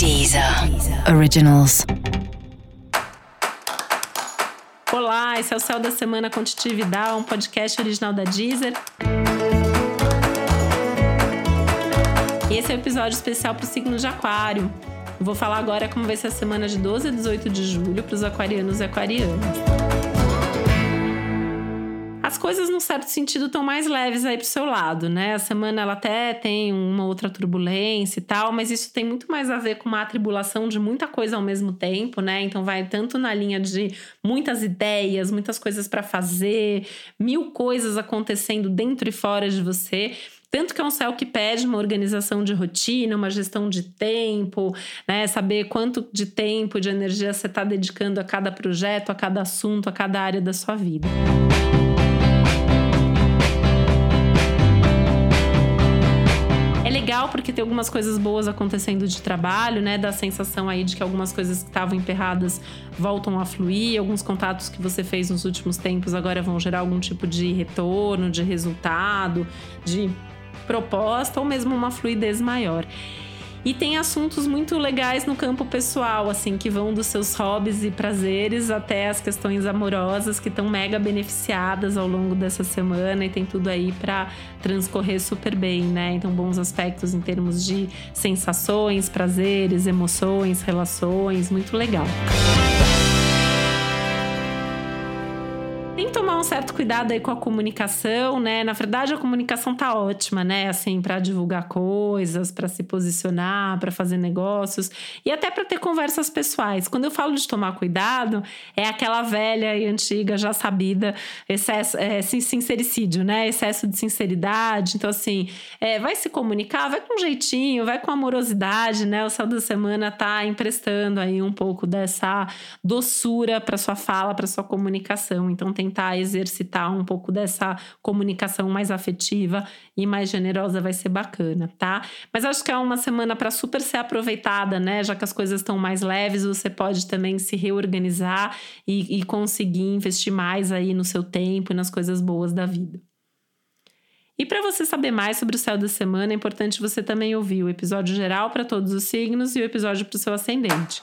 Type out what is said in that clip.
Deezer Originals. Olá, esse é o Céu da Semana com Titi Vidal, um podcast original da Deezer. E esse é o um episódio especial para o signo de Aquário. Vou falar agora como vai ser a semana de 12 a 18 de julho para os aquarianos e aquarianas as coisas, num certo sentido, estão mais leves aí pro seu lado, né? A semana ela até tem uma outra turbulência e tal, mas isso tem muito mais a ver com uma atribulação de muita coisa ao mesmo tempo, né? Então vai tanto na linha de muitas ideias, muitas coisas para fazer, mil coisas acontecendo dentro e fora de você. Tanto que é um céu que pede uma organização de rotina, uma gestão de tempo, né? Saber quanto de tempo, de energia você está dedicando a cada projeto, a cada assunto, a cada área da sua vida. Legal porque tem algumas coisas boas acontecendo de trabalho, né? Dá a sensação aí de que algumas coisas que estavam emperradas voltam a fluir, alguns contatos que você fez nos últimos tempos agora vão gerar algum tipo de retorno, de resultado, de proposta ou mesmo uma fluidez maior. E tem assuntos muito legais no campo pessoal, assim, que vão dos seus hobbies e prazeres até as questões amorosas que estão mega beneficiadas ao longo dessa semana e tem tudo aí para transcorrer super bem, né? Então, bons aspectos em termos de sensações, prazeres, emoções, relações, muito legal. Um certo cuidado aí com a comunicação, né? Na verdade, a comunicação tá ótima, né? Assim, para divulgar coisas, para se posicionar, para fazer negócios e até para ter conversas pessoais. Quando eu falo de tomar cuidado, é aquela velha e antiga, já sabida, excesso, é, sincericídio, né? Excesso de sinceridade. Então, assim, é, vai se comunicar, vai com jeitinho, vai com amorosidade, né? O céu da semana tá emprestando aí um pouco dessa doçura para sua fala, para sua comunicação. Então, tentar exercitar um pouco dessa comunicação mais afetiva e mais generosa vai ser bacana, tá? Mas acho que é uma semana para super ser aproveitada, né? Já que as coisas estão mais leves, você pode também se reorganizar e, e conseguir investir mais aí no seu tempo e nas coisas boas da vida. E para você saber mais sobre o céu da semana, é importante você também ouvir o episódio geral para todos os signos e o episódio para o seu ascendente.